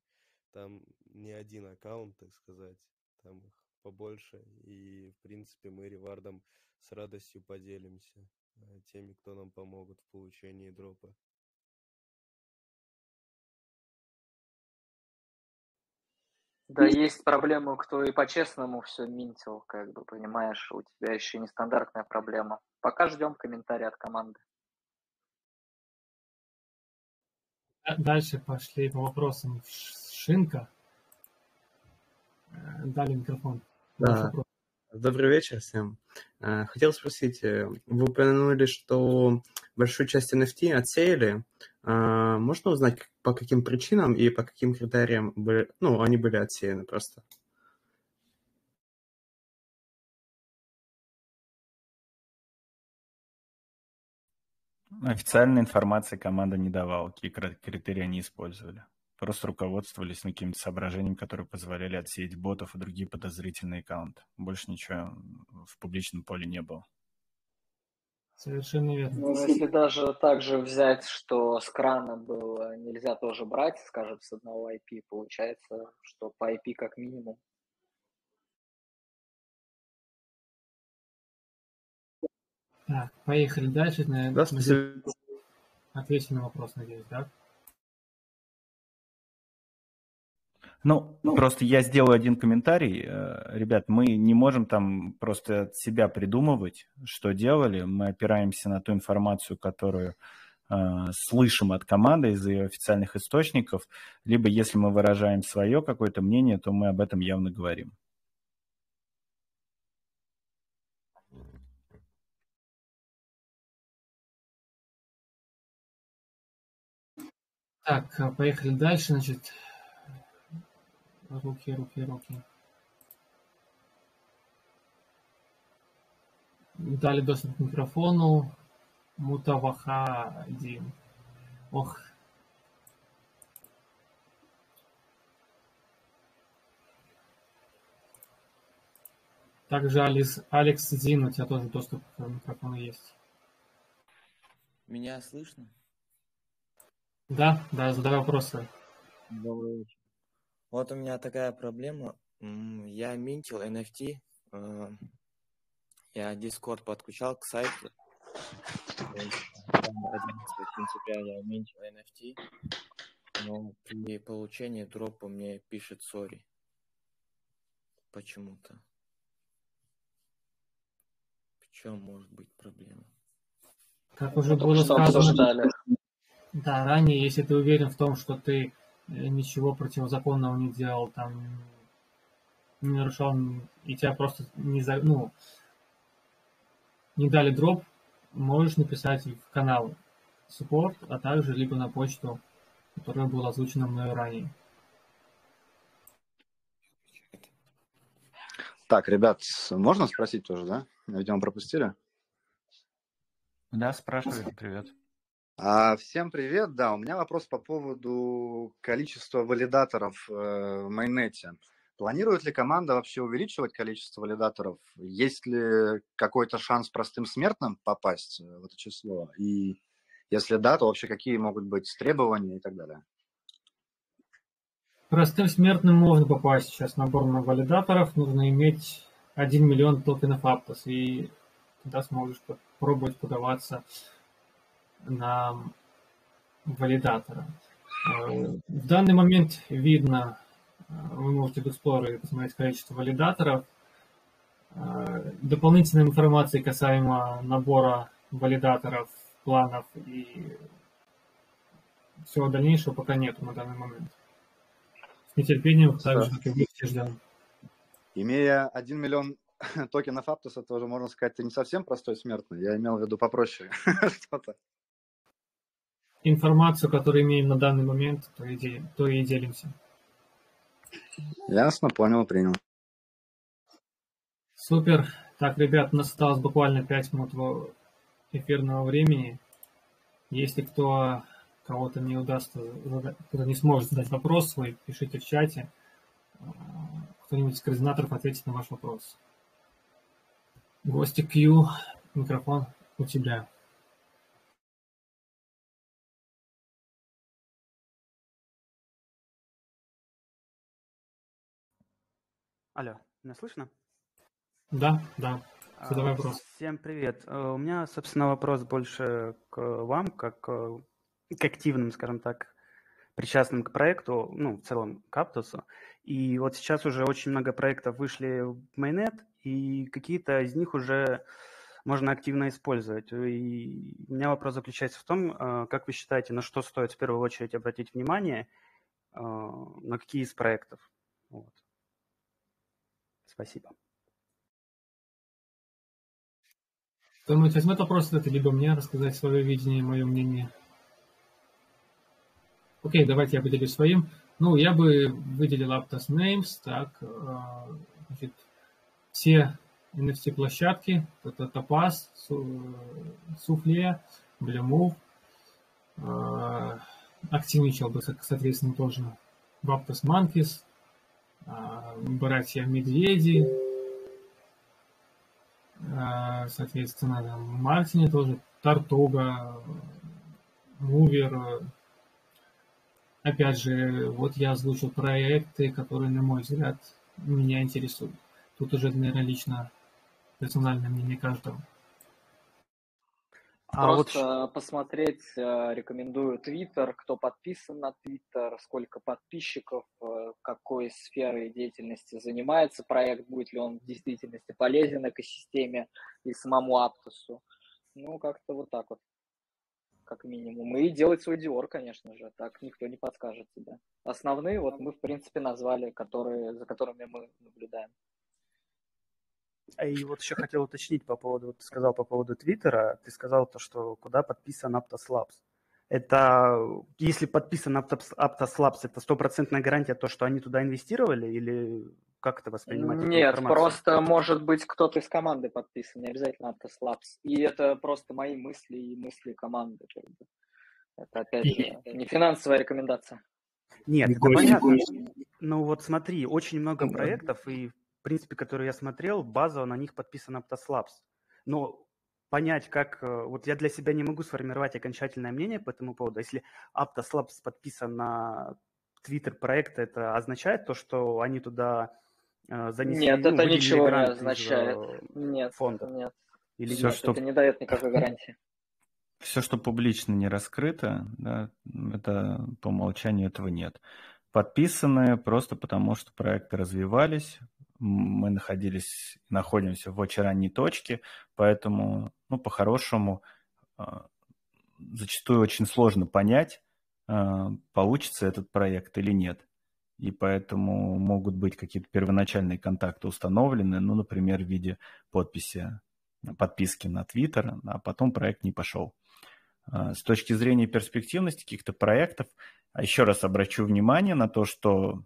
Там не один аккаунт, так сказать, там их побольше. И, в принципе, мы ревардом с радостью поделимся э, теми, кто нам помогут в получении дропа. Да, есть проблемы, кто и по-честному все минтил, как бы, понимаешь, у тебя еще нестандартная проблема. Пока ждем комментарий от команды. Дальше пошли по вопросам. Шинка. Э, дали микрофон. Да. Добрый вечер всем. Э, хотел спросить, э, вы упомянули, что большую часть NFT отсеяли. Э, можно узнать, по каким причинам и по каким критериям были, ну, они были отсеяны просто? Официальной информации команда не давала, какие критерии они использовали просто руководствовались каким-то соображением, которые позволяли отсеять ботов и другие подозрительные аккаунты. Больше ничего в публичном поле не было. Совершенно верно. Ну, если даже также взять, что с крана было нельзя тоже брать, скажем, с одного IP, получается, что по IP как минимум. Так, поехали дальше. Наверное, да, спасибо. Ответим на вопрос, надеюсь, да? Ну, ну, просто я сделаю один комментарий. Э, ребят, мы не можем там просто от себя придумывать, что делали. Мы опираемся на ту информацию, которую э, слышим от команды из ее официальных источников, либо если мы выражаем свое какое-то мнение, то мы об этом явно говорим. Так, а, поехали дальше, значит. Руки, руки, руки. Дали доступ к микрофону. Мутаваха один. Ох. Также Алекс, Алекс Зин, у тебя тоже доступ к микрофону есть. Меня слышно? Да, да, задавай вопросы. Добрый вечер. Вот у меня такая проблема. Я минтил NFT. Э, я Discord подключал к сайту. 11 сентября я минтил NFT. Но при получении дропа мне пишет sorry. Почему-то. В чем может быть проблема? Как уже было сказано, да, ранее, если ты уверен в том, что ты э, ничего противозаконного не делал, там, не нарушал, и тебя просто не, за, ну, не дали дроп, можешь написать в канал support, а также либо на почту, которая была озвучена мной ранее. Так, ребят, можно спросить тоже, да? Видимо, пропустили? Да, спрашивайте, привет. А, всем привет. Да, у меня вопрос по поводу количества валидаторов э, в майнете. Планирует ли команда вообще увеличивать количество валидаторов? Есть ли какой-то шанс простым смертным попасть в это число? И если да, то вообще какие могут быть требования и так далее? Простым смертным можно попасть сейчас набор на валидаторов. Нужно иметь 1 миллион токенов Aptos, и тогда сможешь попробовать подаваться на валидатора. Э, в данный момент видно, э, вы можете в Explorer посмотреть количество валидаторов. Э, дополнительной информации касаемо набора валидаторов, планов и всего дальнейшего пока нету на данный момент. С нетерпением, так же, как и вы, все ждем. Имея 1 миллион токенов Аптоса, тоже можно сказать, ты не совсем простой смертный. Я имел в виду попроще что-то информацию, которую имеем на данный момент, то и, то и делимся. Ясно, понял, принял. Супер. Так, ребят, у нас осталось буквально 5 минут эфирного времени. Если кто кого-то не удастся, кто не сможет задать вопрос свой, пишите в чате. Кто-нибудь из координаторов ответит на ваш вопрос. Гости Q, микрофон у тебя. Алло, меня слышно? Да, да. Задавай А, вопрос. Всем привет. Э, У меня, собственно, вопрос больше к вам, как э, к активным, скажем так, причастным к проекту, ну, в целом к Аптосу. И вот сейчас уже очень много проектов вышли в Mainnet, и какие-то из них уже можно активно использовать. И у меня вопрос заключается в том, э, как вы считаете, на что стоит в первую очередь обратить внимание, на какие из проектов? Вот. Спасибо. Кто-нибудь возьмет вопрос это, либо мне рассказать свое видение, мое мнение. Окей, давайте я поделюсь своим. Ну, я бы выделил Aptos Names, так, э, значит, все NFT-площадки, это Topaz, Blue Move, активничал бы, соответственно, тоже в Aptos Monkeys, э, братья Медведи, э, соответственно, там, Мартине тоже, Тартуга, Мувер, Опять же, вот я озвучил проекты, которые, на мой взгляд, меня интересуют. Тут уже, наверное, лично персональное мнение каждого. А Просто вот... посмотреть рекомендую Твиттер, кто подписан на Твиттер, сколько подписчиков, какой сферой деятельности занимается проект, будет ли он в действительности полезен экосистеме и самому Аптосу. Ну, как-то вот так вот. как минимум, и делать свой Dior, конечно же, так никто не подскажет тебе. Основные вот мы, в принципе, назвали, которые, за которыми мы наблюдаем. А И вот еще хотел уточнить по поводу, вот ты сказал по поводу Твиттера, ты сказал то, что куда подписан Aptos Labs. Это, если подписан Aptos Labs, это стопроцентная гарантия то, что они туда инвестировали, или как это воспринимать? Нет, просто может быть кто-то из команды подписан, не обязательно Aptos Labs. И это просто мои мысли и мысли команды. Это, опять же, не финансовая рекомендация. Нет, это понятно. Ну вот смотри, очень много проектов, и в принципе, которые я смотрел, базово на них подписан Aptos Labs. Но понять, как... Э, вот я для себя не могу сформировать окончательное мнение по этому поводу. Если Aptos Labs подписан на Twitter проекта, это означает то, что они туда э, занесли... Нет, ну, это ничего не означает. Нет, фонда. нет. Или Все, нет, что... это не дает никакой гарантии. Все, что публично не раскрыто, да, это по умолчанию этого нет. Подписаны просто потому, что проекты развивались, мы находились, находимся в очень ранней точке, поэтому, ну, по-хорошему, а, зачастую очень сложно понять, а, получится этот проект или нет. И поэтому могут быть какие-то первоначальные контакты установлены, ну, например, в виде подписи, подписки на Twitter, а потом проект не пошел. А, с точки зрения перспективности каких-то проектов, еще раз обращу внимание на то, что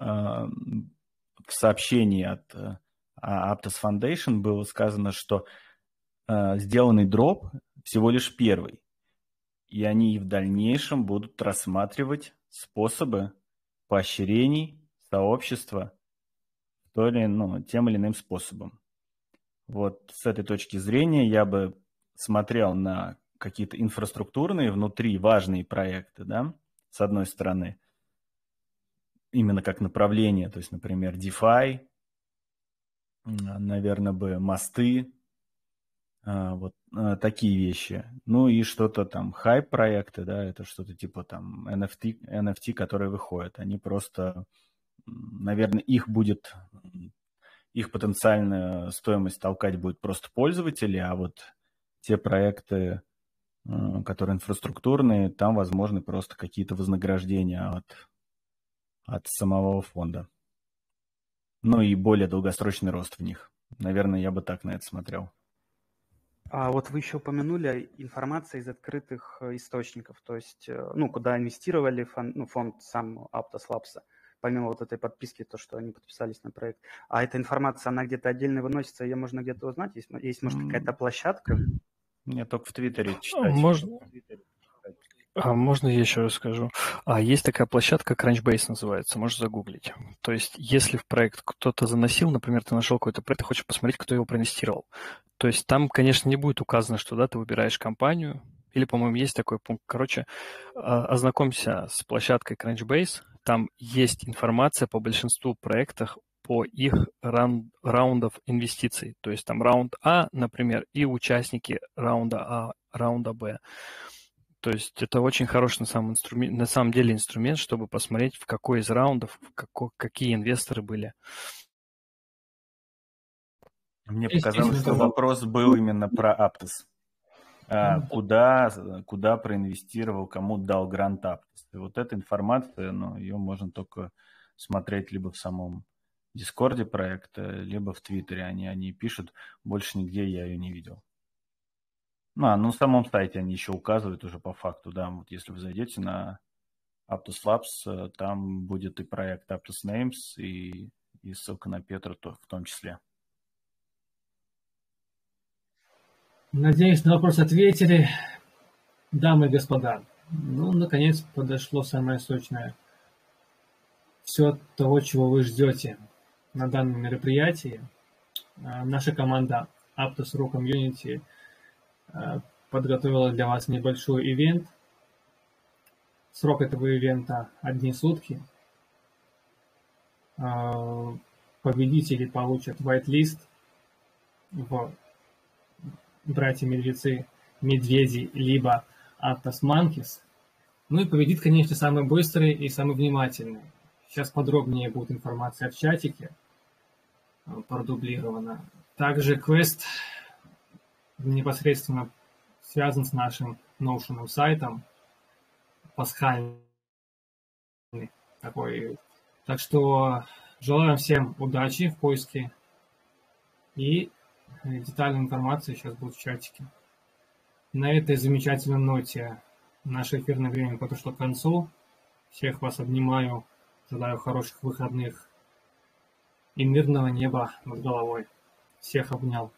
в сообщении от э, Aptos Foundation было сказано, что э, сделанный дроп всего лишь первый, и они в дальнейшем будут рассматривать способы поощрений сообщества то или, ну, тем или иным способом. Вот с этой точки зрения я бы смотрел на какие-то инфраструктурные внутри важные проекты, да, с одной стороны – именно как направление, то есть, например, DeFi, наверное, бы мосты, а, вот а, такие вещи. Ну и что-то там, хайп-проекты, да, это что-то типа там NFT, NFT, которые выходят. Они просто, наверное, их будет, их потенциальная стоимость толкать будет просто пользователи, а вот те проекты, которые инфраструктурные, там возможны просто какие-то вознаграждения от от самого фонда. Ну и более долгосрочный рост в них. Наверное, я бы так на это смотрел. А вот вы еще упомянули информацию из открытых э, источников, то есть, э, ну, куда инвестировали фонд, ну, фонд сам Aptos Labs, помимо вот этой подписки, то, что они подписались на проект. А эта информация, она где-то отдельно выносится, ее можно где-то узнать? Есть, есть может, какая-то площадка? Нет, только в Твиттере читать. Можно, а можно я еще расскажу? А, есть такая площадка Crunchbase называется, можешь загуглить. То есть, если в проект кто-то заносил, например, ты нашел какой-то проект, ты хочешь посмотреть, кто его проинвестировал. То есть там, конечно, не будет указано, что да, ты выбираешь компанию, или, по-моему, есть такой пункт. Короче, а, ознакомься с площадкой Crunchbase. Там есть информация по большинству проектов по их раунд, раундов инвестиций. То есть там раунд А, например, и участники раунда А, раунда Б. То есть это очень хороший на самом, инструмент, на самом деле инструмент, чтобы посмотреть, в какой из раундов, в како, какие инвесторы были. Мне показалось, что вопрос был именно про Aptos. А, куда, куда проинвестировал, кому дал грант Aptos. И вот эта информация, ну, ее можно только смотреть либо в самом Дискорде проекта, либо в Твиттере. Они, они пишут, больше нигде я ее не видел. А, ну, на самом сайте они еще указывают уже по факту, да, вот если вы зайдете на Aptos Labs, э, там будет и проект Aptos Names, и, и ссылка на Петра то, в том числе. Надеюсь, на вопрос ответили. Дамы и господа, ну, наконец подошло самое сочное. Все того, чего вы ждете на данном мероприятии. Э, наша команда Aptos Ru Community – подготовила для вас небольшой ивент. Срок этого ивента одни сутки. Э, победители получат whitelist в братья-медвецы, медведи, либо Atlas Monkeys. Ну и победит, конечно, самый быстрый и самый внимательный. Сейчас подробнее будет информация в чатике э, продублирована. Также квест непосредственно связан с нашим Notion сайтом, пасхальный такой. Так что желаю всем удачи в поиске и детальная информация сейчас будет в чатике. На этой замечательной ноте наше эфирное время подошло к концу. Всех вас обнимаю, желаю хороших выходных и мирного неба над головой. Всех обнял.